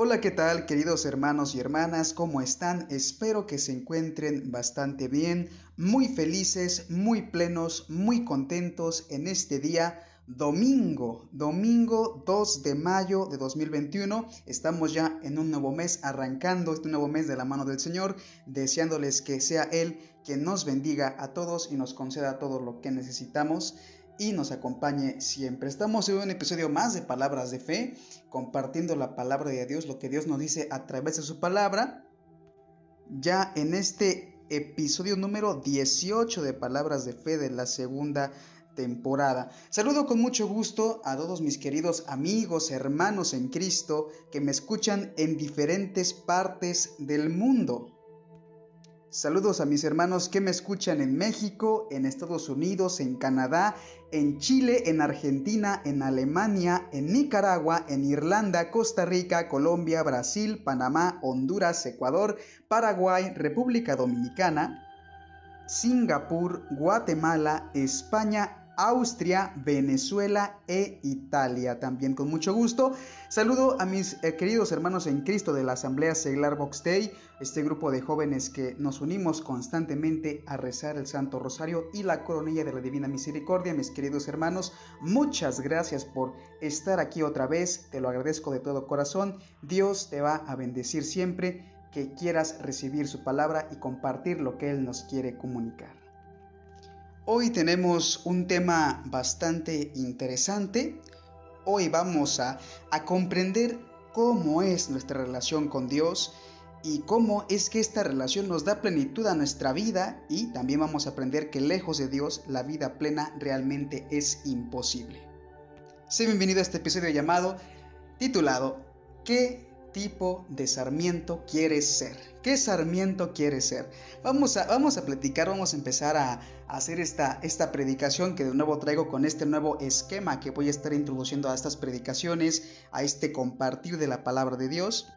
Hola, ¿qué tal queridos hermanos y hermanas? ¿Cómo están? Espero que se encuentren bastante bien, muy felices, muy plenos, muy contentos en este día domingo, domingo 2 de mayo de 2021. Estamos ya en un nuevo mes, arrancando este nuevo mes de la mano del Señor, deseándoles que sea Él quien nos bendiga a todos y nos conceda todo lo que necesitamos y nos acompañe siempre. Estamos en un episodio más de Palabras de Fe, compartiendo la palabra de Dios, lo que Dios nos dice a través de su palabra. Ya en este episodio número 18 de Palabras de Fe de la segunda temporada. Saludo con mucho gusto a todos mis queridos amigos, hermanos en Cristo que me escuchan en diferentes partes del mundo. Saludos a mis hermanos que me escuchan en México, en Estados Unidos, en Canadá, en Chile, en Argentina, en Alemania, en Nicaragua, en Irlanda, Costa Rica, Colombia, Brasil, Panamá, Honduras, Ecuador, Paraguay, República Dominicana, Singapur, Guatemala, España, Austria, Venezuela e Italia. También con mucho gusto. Saludo a mis eh, queridos hermanos en Cristo de la Asamblea Seglar Box Day, este grupo de jóvenes que nos unimos constantemente a rezar el Santo Rosario y la coronilla de la Divina Misericordia. Mis queridos hermanos, muchas gracias por estar aquí otra vez. Te lo agradezco de todo corazón. Dios te va a bendecir siempre que quieras recibir su palabra y compartir lo que Él nos quiere comunicar. Hoy tenemos un tema bastante interesante. Hoy vamos a, comprender cómo es nuestra relación con Dios y cómo es que esta relación nos da plenitud a nuestra vida y también vamos a aprender que lejos de Dios la vida plena realmente es imposible. Sé bienvenido a este episodio llamado, titulado, ¿Qué tipo de Sarmiento quieres ser? ¿Qué Sarmiento quieres ser? Vamos a, vamos a platicar, vamos a empezar a, hacer esta, esta predicación que de nuevo traigo con este nuevo esquema que voy a estar introduciendo a estas predicaciones, a este compartir de la palabra de Dios.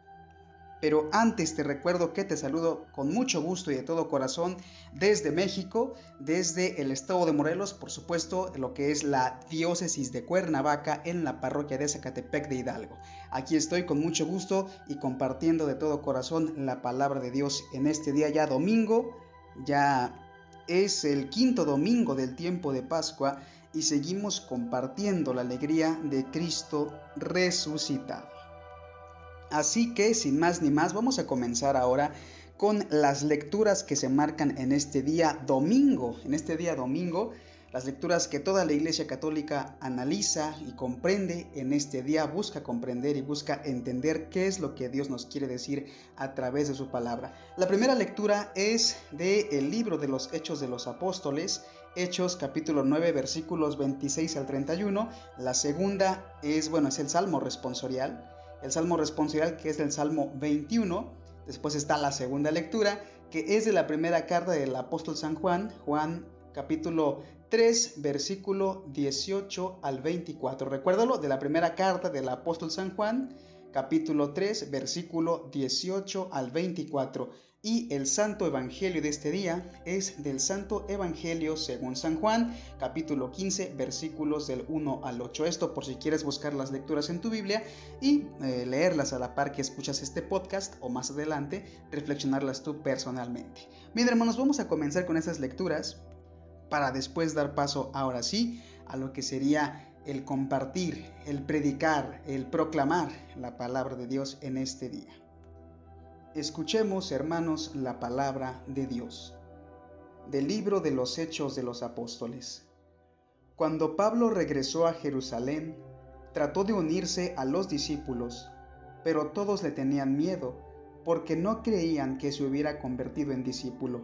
Pero antes te recuerdo que te saludo con mucho gusto y de todo corazón desde México, desde el estado de Morelos, por supuesto, lo que es la diócesis de Cuernavaca en la parroquia de Zacatepec de Hidalgo. Aquí estoy con mucho gusto y compartiendo de todo corazón la palabra de Dios en este día ya domingo, ya es el quinto domingo del tiempo de Pascua y seguimos compartiendo la alegría de Cristo resucitado. Así que sin más ni más vamos a comenzar ahora con las lecturas que se marcan en este día domingo. En este día domingo, las lecturas que toda la Iglesia Católica analiza y comprende en este día, busca comprender y busca entender qué es lo que Dios nos quiere decir a través de su palabra. La primera lectura es del el libro de los Hechos de los Apóstoles, Hechos capítulo 9 versículos 26 al 31. La segunda es, bueno, es el Salmo responsorial el Salmo responsorial que es el Salmo 21. Después está la segunda lectura que es de la primera carta del apóstol San Juan, Juan capítulo 3, versículo 18 al 24. Recuérdalo, de la primera carta del apóstol San Juan, capítulo 3, versículo 18 al 24. Y el santo evangelio de este día es del santo evangelio según San Juan, capítulo 15, versículos del 1 al 8. Esto por si quieres buscar las lecturas en tu Biblia y eh, leerlas a la par que escuchas este podcast o más adelante reflexionarlas tú personalmente. Bien hermanos, vamos a comenzar con esas lecturas para después dar paso ahora sí a lo que sería el compartir, el predicar, el proclamar la palabra de Dios en este día. Escuchemos, hermanos, la palabra de Dios. Del libro de los Hechos de los Apóstoles. Cuando Pablo regresó a Jerusalén, trató de unirse a los discípulos, pero todos le tenían miedo, porque no creían que se hubiera convertido en discípulo.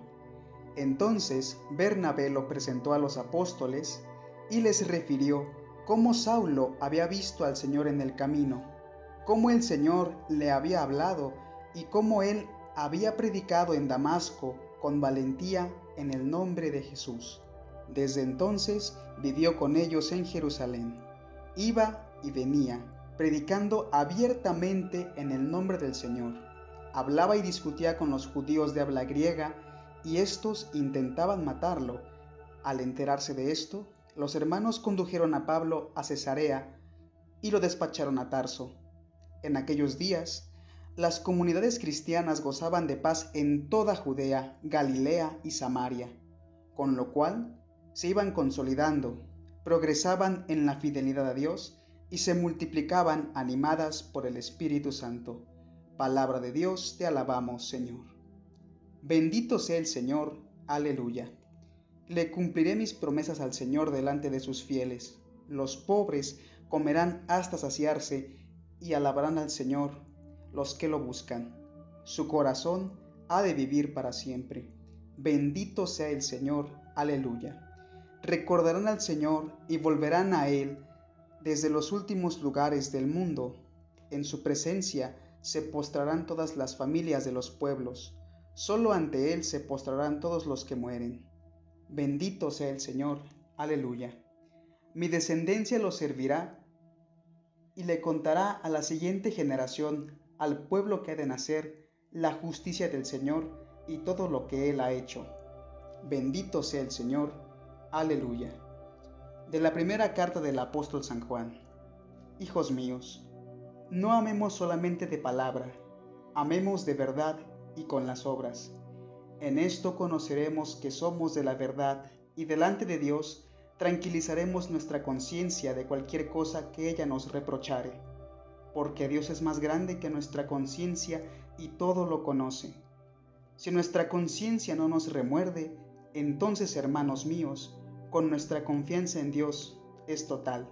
Entonces Bernabé lo presentó a los apóstoles y les refirió cómo Saulo había visto al Señor en el camino, cómo el Señor le había hablado y cómo él había predicado en Damasco con valentía en el nombre de Jesús. Desde entonces vivió con ellos en Jerusalén. Iba y venía, predicando abiertamente en el nombre del Señor. Hablaba y discutía con los judíos de habla griega, y estos intentaban matarlo. Al enterarse de esto, los hermanos condujeron a Pablo a Cesarea y lo despacharon a Tarso. En aquellos días, las comunidades cristianas gozaban de paz en toda Judea, Galilea y Samaria, con lo cual se iban consolidando, progresaban en la fidelidad a Dios y se multiplicaban animadas por el Espíritu Santo. Palabra de Dios, te alabamos, Señor. Bendito sea el Señor, aleluya. Le cumpliré mis promesas al Señor delante de sus fieles. Los pobres comerán hasta saciarse y alabarán al Señor los que lo buscan. Su corazón ha de vivir para siempre. Bendito sea el Señor, aleluya. Recordarán al Señor y volverán a Él desde los últimos lugares del mundo. En su presencia se postrarán todas las familias de los pueblos. Solo ante Él se postrarán todos los que mueren. Bendito sea el Señor. Aleluya. Mi descendencia lo servirá y le contará a la siguiente generación, al pueblo que ha de nacer, la justicia del Señor y todo lo que Él ha hecho. Bendito sea el Señor. Aleluya. De la primera carta del apóstol San Juan. Hijos míos, no amemos solamente de palabra, amemos de verdad y con las obras. En esto conoceremos que somos de la verdad y delante de Dios tranquilizaremos nuestra conciencia de cualquier cosa que ella nos reprochare, porque Dios es más grande que nuestra conciencia y todo lo conoce. Si nuestra conciencia no nos remuerde, entonces, hermanos míos, con nuestra confianza en Dios es total,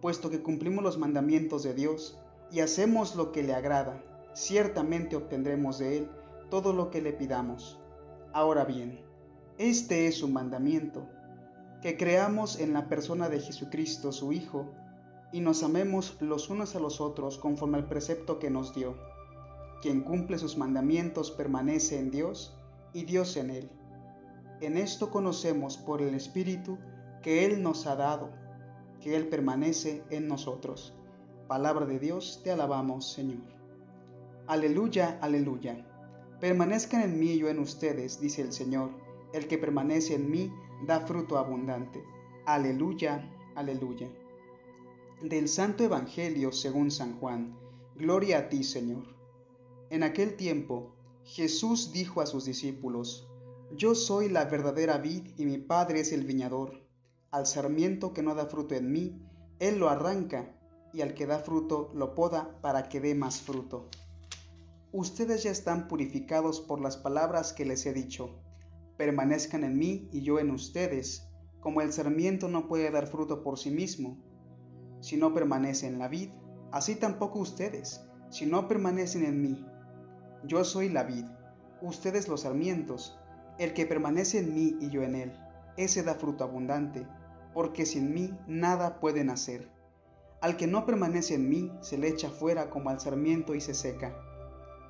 puesto que cumplimos los mandamientos de Dios y hacemos lo que le agrada, ciertamente obtendremos de Él todo lo que le pidamos. Ahora bien, este es su mandamiento, que creamos en la persona de Jesucristo, su Hijo, y nos amemos los unos a los otros conforme al precepto que nos dio. Quien cumple sus mandamientos permanece en Dios y Dios en él. En esto conocemos por el Espíritu que Él nos ha dado, que Él permanece en nosotros. Palabra de Dios, te alabamos, Señor. Aleluya, aleluya. Permanezcan en mí y yo en ustedes, dice el Señor. El que permanece en mí da fruto abundante. Aleluya, aleluya. Del Santo Evangelio según San Juan. Gloria a ti, Señor. En aquel tiempo, Jesús dijo a sus discípulos, Yo soy la verdadera vid y mi Padre es el viñador. Al sarmiento que no da fruto en mí, Él lo arranca, y al que da fruto lo poda para que dé más fruto. Ustedes ya están purificados por las palabras que les he dicho. Permanezcan en mí y yo en ustedes, como el sarmiento no puede dar fruto por sí mismo. Si no permanece en la vid, así tampoco ustedes, si no permanecen en mí. Yo soy la vid, ustedes los sarmientos. El que permanece en mí y yo en él, ese da fruto abundante, porque sin mí nada pueden hacer. Al que no permanece en mí, se le echa fuera como al sarmiento y se seca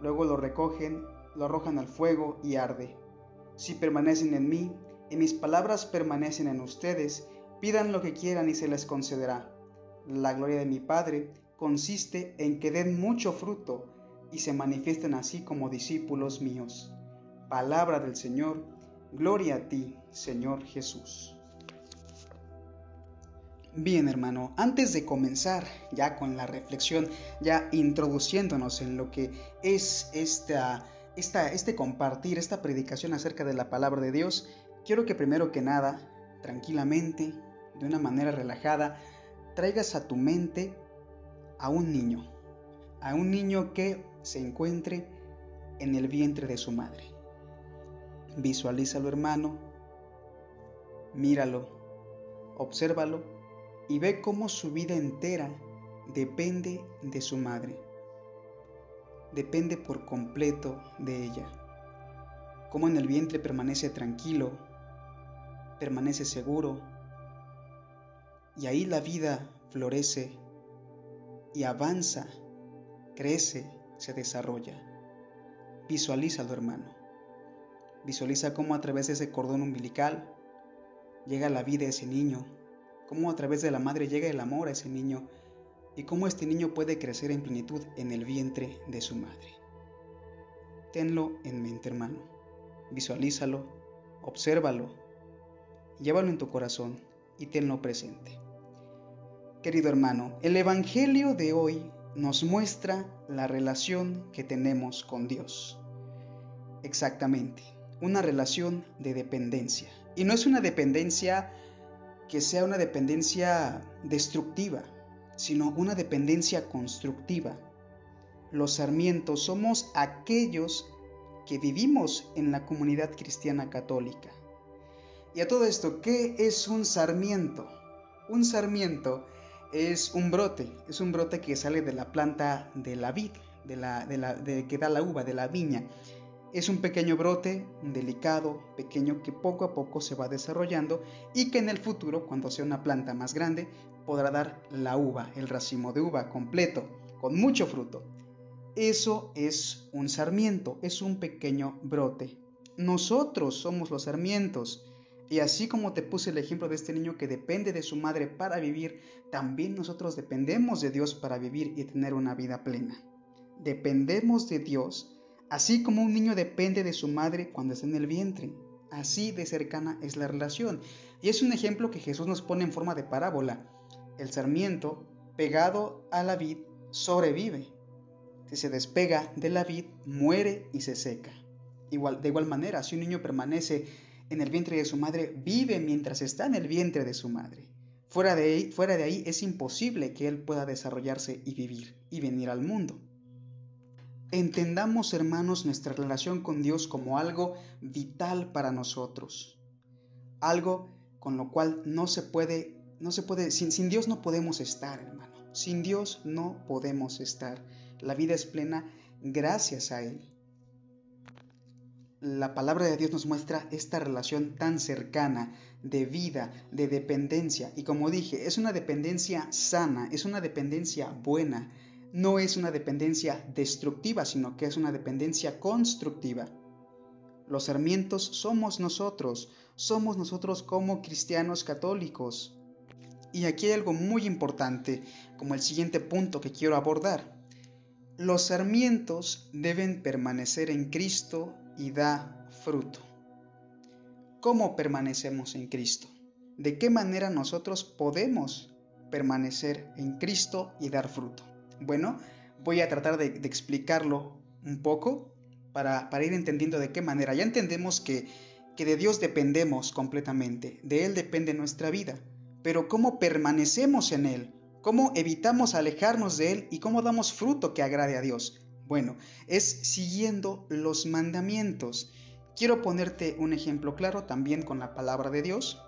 luego lo recogen, lo arrojan al fuego y arde. Si permanecen en mí y mis palabras permanecen en ustedes, pidan lo que quieran y se les concederá. La gloria de mi Padre consiste en que den mucho fruto y se manifiesten así como discípulos míos. Palabra del Señor, gloria a ti, Señor Jesús. Bien, hermano, antes de comenzar ya con la reflexión, ya introduciéndonos en lo que es esta, esta, este compartir, esta predicación acerca de la palabra de Dios, quiero que primero que nada, tranquilamente, de una manera relajada, traigas a tu mente a un niño, a un niño que se encuentre en el vientre de su madre. Visualízalo, hermano, míralo, obsérvalo y ve cómo su vida entera depende de su madre. Depende por completo de ella. Cómo en el vientre permanece tranquilo, permanece seguro, y ahí la vida florece y avanza, crece, se desarrolla. Visualízalo, hermano. Visualiza cómo a través de ese cordón umbilical llega la vida de ese niño, cómo a través de la madre llega el amor a ese niño y cómo este niño puede crecer en plenitud en el vientre de su madre. Tenlo en mente, hermano. Visualízalo, obsérvalo, llévalo en tu corazón y tenlo presente. Querido hermano, el Evangelio de hoy nos muestra la relación que tenemos con Dios. Exactamente, una relación de dependencia. Y no es una dependencia que sea una dependencia destructiva, sino una dependencia constructiva. Los sarmientos somos aquellos que vivimos en la comunidad cristiana católica. Y a todo esto, ¿qué es un sarmiento? Un sarmiento es un brote, es un brote que sale de la planta de la vid, de la, de la que da la uva, de la viña. Es un pequeño brote, delicado, pequeño, que poco a poco se va desarrollando y que en el futuro, cuando sea una planta más grande, podrá dar la uva, el racimo de uva completo, con mucho fruto. Eso es un sarmiento, es un pequeño brote. Nosotros somos los sarmientos. Y así como te puse el ejemplo de este niño que depende de su madre para vivir, también nosotros dependemos de Dios para vivir y tener una vida plena. Dependemos de Dios Así como un niño depende de su madre cuando está en el vientre, así de cercana es la relación. Y es un ejemplo que Jesús nos pone en forma de parábola. El sarmiento, pegado a la vid, sobrevive. Si se despega de la vid, muere y se seca. Igual, de igual manera, si un niño permanece en el vientre de su madre, vive mientras está en el vientre de su madre. Fuera de ahí, fuera de ahí es imposible que él pueda desarrollarse y vivir y venir al mundo. Entendamos, hermanos, nuestra relación con Dios como algo vital para nosotros. Algo con lo cual no se puede, no se puede, sin, sin Dios no podemos estar, hermano. Sin Dios no podemos estar. La vida es plena gracias a Él. La palabra de Dios nos muestra esta relación tan cercana de vida, de dependencia. Y como dije, es una dependencia sana, es una dependencia buena no es una dependencia destructiva, sino que es una dependencia constructiva. Los sarmientos somos nosotros, somos nosotros como cristianos católicos. Y aquí hay algo muy importante, como el siguiente punto que quiero abordar. Los sarmientos deben permanecer en Cristo y da fruto. ¿Cómo permanecemos en Cristo? ¿De qué manera nosotros podemos permanecer en Cristo y dar fruto? Bueno, voy a tratar de, explicarlo un poco para, ir entendiendo de qué manera. Ya entendemos que, que de Dios dependemos completamente, de Él depende nuestra vida, pero ¿cómo permanecemos en Él? ¿Cómo evitamos alejarnos de Él y cómo damos fruto que agrade a Dios? Bueno, es siguiendo los mandamientos. Quiero ponerte un ejemplo claro también con la palabra de Dios.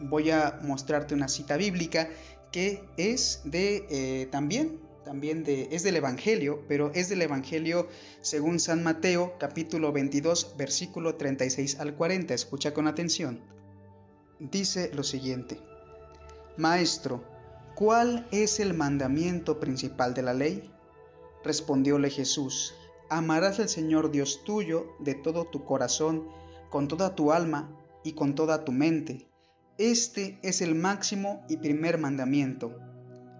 Voy a mostrarte una cita bíblica que es de eh, también también de, es del Evangelio, pero es del Evangelio según San Mateo capítulo 22 versículo 36 al 40. Escucha con atención. Dice lo siguiente. Maestro, ¿cuál es el mandamiento principal de la ley? Respondióle Jesús, amarás al Señor Dios tuyo de todo tu corazón, con toda tu alma y con toda tu mente. Este es el máximo y primer mandamiento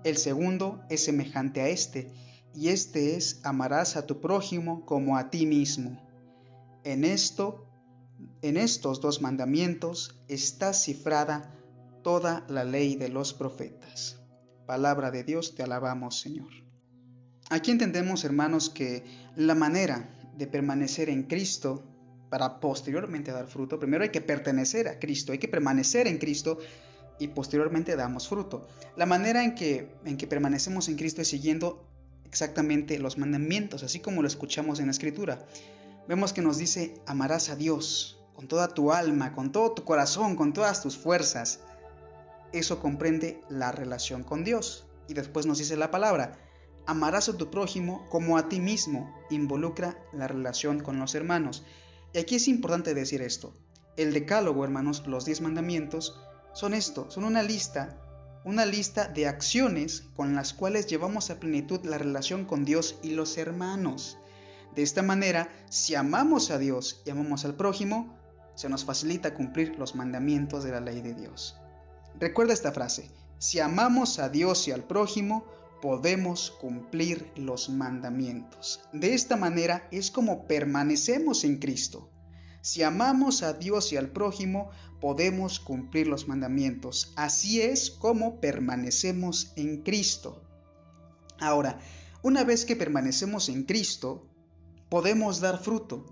el segundo es semejante a este, y este es amarás a tu prójimo como a ti mismo. En esto, en estos dos mandamientos está cifrada toda la ley de los profetas. Palabra de Dios, te alabamos, Señor. Aquí entendemos, hermanos, que la manera de permanecer en Cristo para posteriormente dar fruto, primero hay que pertenecer a Cristo, hay que permanecer en Cristo y posteriormente damos fruto. La manera en que, en que permanecemos en Cristo es siguiendo exactamente los mandamientos, así como lo escuchamos en la Escritura. Vemos que nos dice, amarás a Dios con toda tu alma, con todo tu corazón, con todas tus fuerzas. Eso comprende la relación con Dios. Y después nos dice la palabra, amarás a tu prójimo como a ti mismo, involucra la relación con los hermanos. Y aquí es importante decir esto. El decálogo, hermanos, los diez mandamientos, son esto, son una lista, una lista de acciones con las cuales llevamos a plenitud la relación con Dios y los hermanos. De esta manera, si amamos a Dios y amamos al prójimo, se nos facilita cumplir los mandamientos de la ley de Dios. Recuerda esta frase, si amamos a Dios y al prójimo, podemos cumplir los mandamientos. De esta manera es como permanecemos en Cristo. Si amamos a Dios y al prójimo, podemos cumplir los mandamientos. Así es como permanecemos en Cristo. Ahora, una vez que permanecemos en Cristo, podemos dar fruto.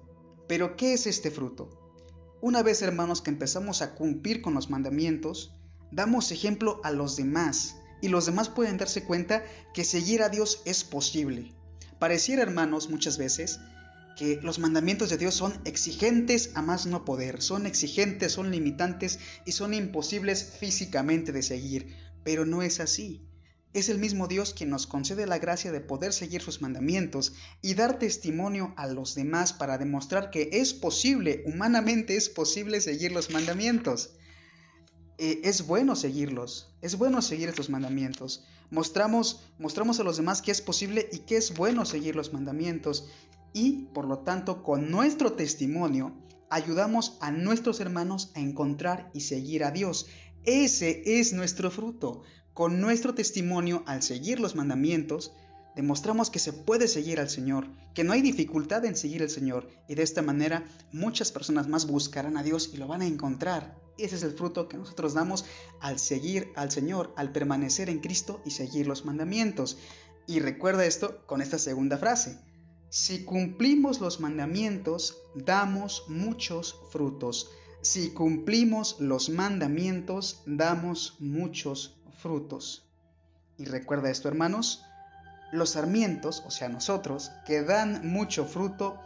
Pero ¿qué es este fruto? Una vez, hermanos, que empezamos a cumplir con los mandamientos, damos ejemplo a los demás y los demás pueden darse cuenta que seguir a Dios es posible. Pareciera, hermanos, muchas veces que los mandamientos de Dios son exigentes a más no poder, son exigentes, son limitantes y son imposibles físicamente de seguir, pero no es así. Es el mismo Dios quien nos concede la gracia de poder seguir sus mandamientos y dar testimonio a los demás para demostrar que es posible, humanamente es posible seguir los mandamientos. Eh, es bueno seguirlos, es bueno seguir estos mandamientos. Mostramos, mostramos a los demás que es posible y que es bueno seguir los mandamientos y, por lo tanto, con nuestro testimonio, ayudamos a nuestros hermanos a encontrar y seguir a Dios. Ese es nuestro fruto. Con nuestro testimonio, al seguir los mandamientos, demostramos que se puede seguir al Señor, que no hay dificultad en seguir al Señor, y de esta manera muchas personas más buscarán a Dios y lo van a encontrar. Ese es el fruto que nosotros damos al seguir al Señor, al permanecer en Cristo y seguir los mandamientos. Y recuerda esto con esta segunda frase. Si cumplimos los mandamientos, damos muchos frutos. Si cumplimos los mandamientos, damos muchos frutos. Y recuerda esto, hermanos, los sarmientos, o sea, nosotros, que dan mucho fruto,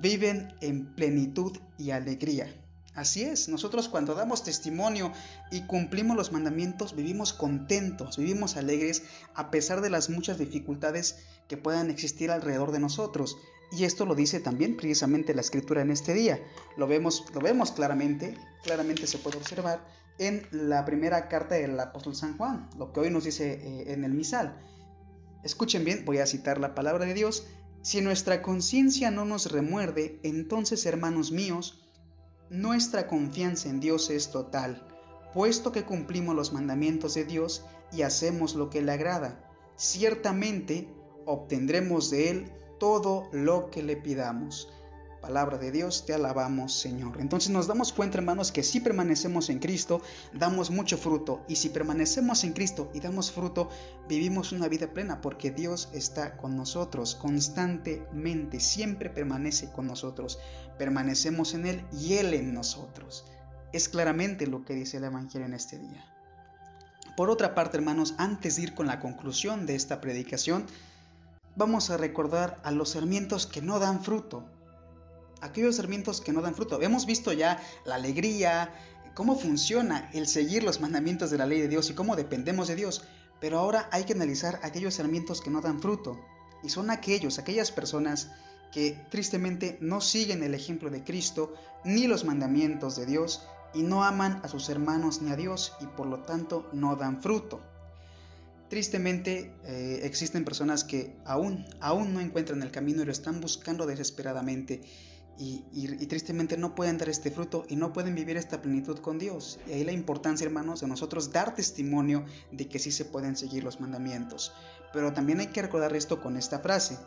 viven en plenitud y alegría. Así es, nosotros cuando damos testimonio y cumplimos los mandamientos vivimos contentos, vivimos alegres a pesar de las muchas dificultades que puedan existir alrededor de nosotros. Y esto lo dice también precisamente la escritura en este día. Lo vemos, lo vemos claramente, claramente se puede observar en la primera carta del apóstol San Juan, lo que hoy nos dice eh, en el misal. Escuchen bien, voy a citar la palabra de Dios. Si nuestra conciencia no nos remuerde, entonces, hermanos míos, nuestra confianza en Dios es total, puesto que cumplimos los mandamientos de Dios y hacemos lo que le agrada. Ciertamente obtendremos de Él todo lo que le pidamos. Palabra de Dios, te alabamos Señor. Entonces nos damos cuenta hermanos que si permanecemos en Cristo, damos mucho fruto. Y si permanecemos en Cristo y damos fruto, vivimos una vida plena porque Dios está con nosotros constantemente, siempre permanece con nosotros. Permanecemos en Él y Él en nosotros. Es claramente lo que dice el Evangelio en este día. Por otra parte, hermanos, antes de ir con la conclusión de esta predicación, vamos a recordar a los sarmientos que no dan fruto aquellos sarmientos que no dan fruto. Hemos visto ya la alegría, cómo funciona el seguir los mandamientos de la ley de Dios y cómo dependemos de Dios. Pero ahora hay que analizar aquellos sarmientos que no dan fruto. Y son aquellos, aquellas personas que tristemente no siguen el ejemplo de Cristo ni los mandamientos de Dios y no aman a sus hermanos ni a Dios y por lo tanto no dan fruto. Tristemente eh, existen personas que aún, aún no encuentran el camino y lo están buscando desesperadamente y, tristemente no pueden dar este fruto y no pueden vivir esta plenitud con Dios. Y ahí la importancia, hermanos, de nosotros dar testimonio de que sí se pueden seguir los mandamientos. Pero también hay que recordar esto con esta frase.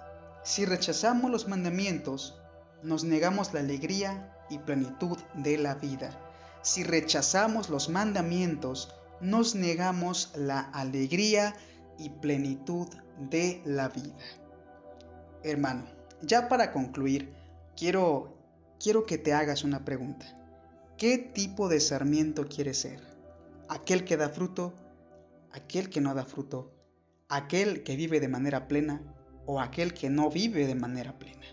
Si rechazamos los mandamientos, nos negamos la alegría y plenitud de la vida. Si rechazamos los mandamientos, nos negamos la alegría y plenitud de la vida. Hermano, ya para concluir, quiero, quiero que te hagas una pregunta. ¿Qué tipo de sarmiento quieres ser? ¿Aquel que da fruto? ¿Aquel que no da fruto? ¿Aquel que vive de manera plena? ¿O aquel que no vive de manera plena?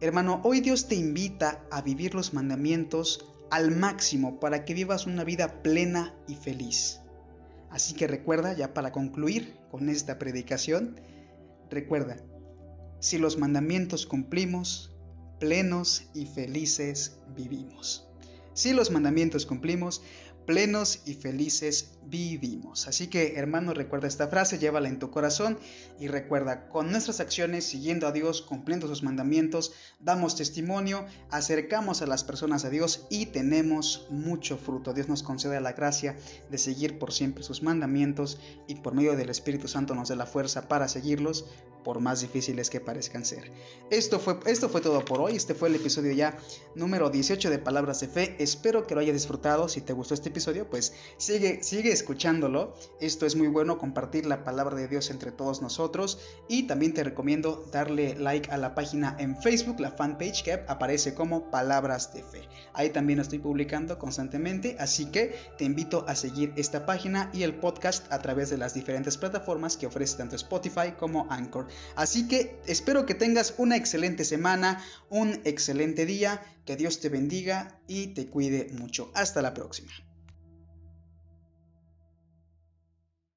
Hermano, hoy Dios te invita a vivir los mandamientos al máximo para que vivas una vida plena y feliz. Así que recuerda, ya para concluir con esta predicación, recuerda, si los mandamientos cumplimos, plenos y felices vivimos. Si los mandamientos cumplimos, plenos y felices vivimos. Así que hermano, recuerda esta frase, llévala en tu corazón y recuerda, con nuestras acciones, siguiendo a Dios, cumpliendo sus mandamientos, damos testimonio, acercamos a las personas a Dios y tenemos mucho fruto. Dios nos concede la gracia de seguir por siempre sus mandamientos y por medio del Espíritu Santo nos dé la fuerza para seguirlos por más difíciles que parezcan ser. Esto fue, esto fue todo por hoy, este fue el episodio ya número 18 de Palabras de Fe, espero que lo hayas disfrutado, si te gustó este episodio, episodio, pues sigue, sigue escuchándolo. Esto es muy bueno, compartir la palabra de Dios entre todos nosotros. Y también te recomiendo darle like a la página en Facebook, la fanpage que aparece como Palabras de Fe. Ahí también estoy publicando constantemente, así que te invito a seguir esta página y el podcast a través de las diferentes plataformas que ofrece tanto Spotify como Anchor. Así que espero que tengas una excelente semana, un excelente día, que Dios te bendiga y te cuide mucho. Hasta la próxima.